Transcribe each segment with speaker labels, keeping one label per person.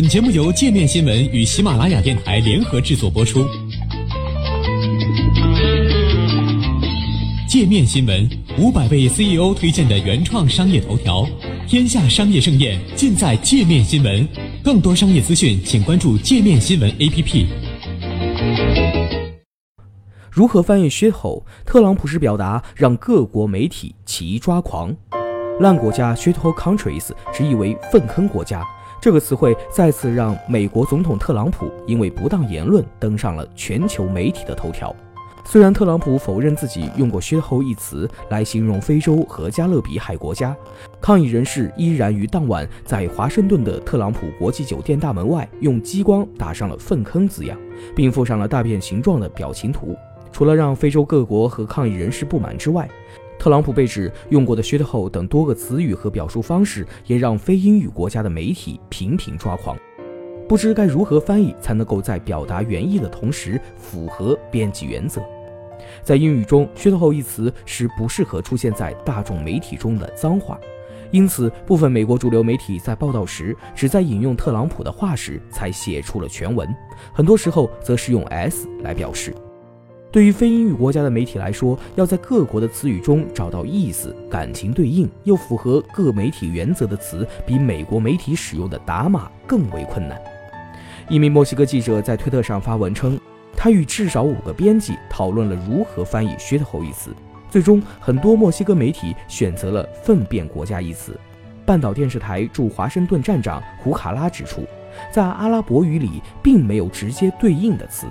Speaker 1: 本节目由界面新闻与喜马拉雅电台联合制作播出。界面新闻五百位 CEO 推荐的原创商业头条，天下商业盛宴尽在界面新闻。更多商业资讯，请关注界面新闻 APP。
Speaker 2: 如何翻译 shithole？特朗普式表达让各国媒体齐抓狂。烂国家 shithole countries 直译为粪坑国家。这个词汇再次让美国总统特朗普因为不当言论登上了全球媒体的头条。虽然特朗普否认自己用过 “shithole” 一词来形容非洲和加勒比海国家，抗议人士依然于当晚在华盛顿的特朗普国际酒店大门外用激光打上了“粪坑”字样，并附上了大便形状的表情图。除了让非洲各国和抗议人士不满之外，特朗普被指用过的 “shithole” 等多个词语和表述方式，也让非英语国家的媒体频频抓狂，不知该如何翻译才能够在表达原意的同时符合编辑原则。在英语中，“shithole” 一词是不适合出现在大众媒体中的脏话，因此部分美国主流媒体在报道时只在引用特朗普的话时才写出了全文，很多时候则是用 “s” 来表示。对于非英语国家的媒体来说，要在各国的词语中找到意思、感情对应又符合各媒体原则的词，比美国媒体使用的打码更为困难。一名墨西哥记者在推特上发文称，他与至少五个编辑讨论了如何翻译靴子猴一词，最终很多墨西哥媒体选择了“粪便国家”一词。半岛电视台驻华盛顿站长胡卡拉指出，在阿拉伯语里并没有直接对应的词。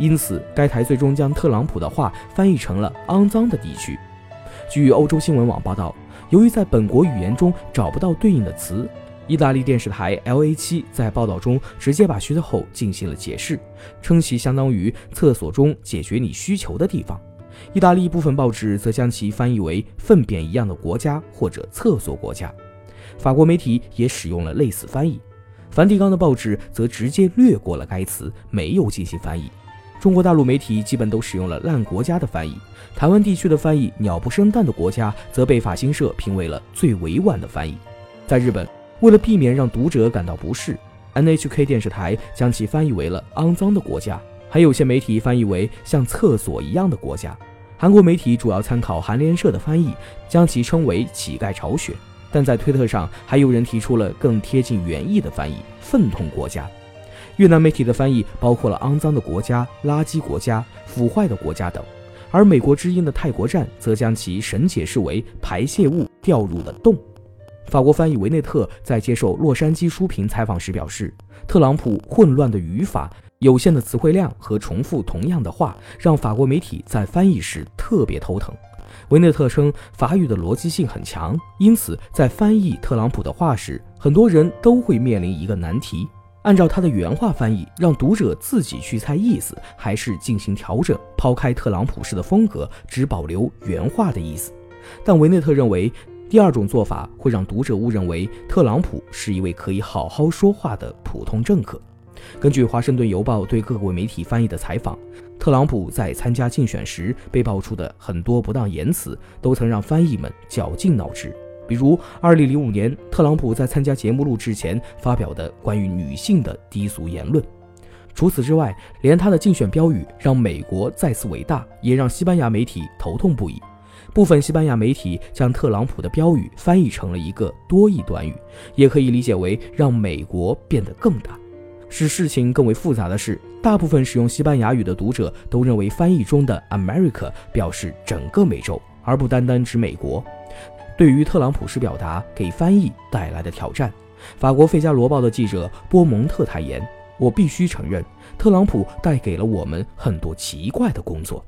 Speaker 2: 因此，该台最终将特朗普的话翻译成了“肮脏的地区”。据欧洲新闻网报道，由于在本国语言中找不到对应的词，意大利电视台 LA7 在报道中直接把 “shithole” 进行了解释，称其相当于“厕所中解决你需求的地方”。意大利部分报纸则将其翻译为“粪便一样的国家”或者“厕所国家”。法国媒体也使用了类似翻译，梵蒂冈的报纸则直接略过了该词，没有进行翻译。中国大陆媒体基本都使用了“烂国家”的翻译，台湾地区的翻译“鸟不生蛋的国家”则被法新社评为了最委婉的翻译。在日本，为了避免让读者感到不适，NHK 电视台将其翻译为了“肮脏的国家”，还有些媒体翻译为“像厕所一样的国家”。韩国媒体主要参考韩联社的翻译，将其称为“乞丐巢穴”。但在推特上，还有人提出了更贴近原意的翻译“粪桶国家”。越南媒体的翻译包括了“肮脏的国家”“垃圾国家”“腐坏的国家”等，而美国之音的泰国站则将其神解释为“排泄物掉入了洞”。法国翻译维内特在接受洛杉矶书评采访时表示：“特朗普混乱的语法、有限的词汇量和重复同样的话，让法国媒体在翻译时特别头疼。”维内特称，法语的逻辑性很强，因此在翻译特朗普的话时，很多人都会面临一个难题。按照他的原话翻译，让读者自己去猜意思，还是进行调整，抛开特朗普式的风格，只保留原话的意思。但维内特认为，第二种做法会让读者误认为特朗普是一位可以好好说话的普通政客。根据《华盛顿邮报》对各国媒体翻译的采访，特朗普在参加竞选时被爆出的很多不当言辞，都曾让翻译们绞尽脑汁。比如，2005年特朗普在参加节目录制前发表的关于女性的低俗言论。除此之外，连他的竞选标语“让美国再次伟大”也让西班牙媒体头痛不已。部分西班牙媒体将特朗普的标语翻译成了一个多义短语，也可以理解为“让美国变得更大”。使事情更为复杂的是，大部分使用西班牙语的读者都认为翻译中的 “America” 表示整个美洲，而不单单指美国。对于特朗普式表达给翻译带来的挑战，法国《费加罗报》的记者波蒙特坦言：“我必须承认，特朗普带给了我们很多奇怪的工作。”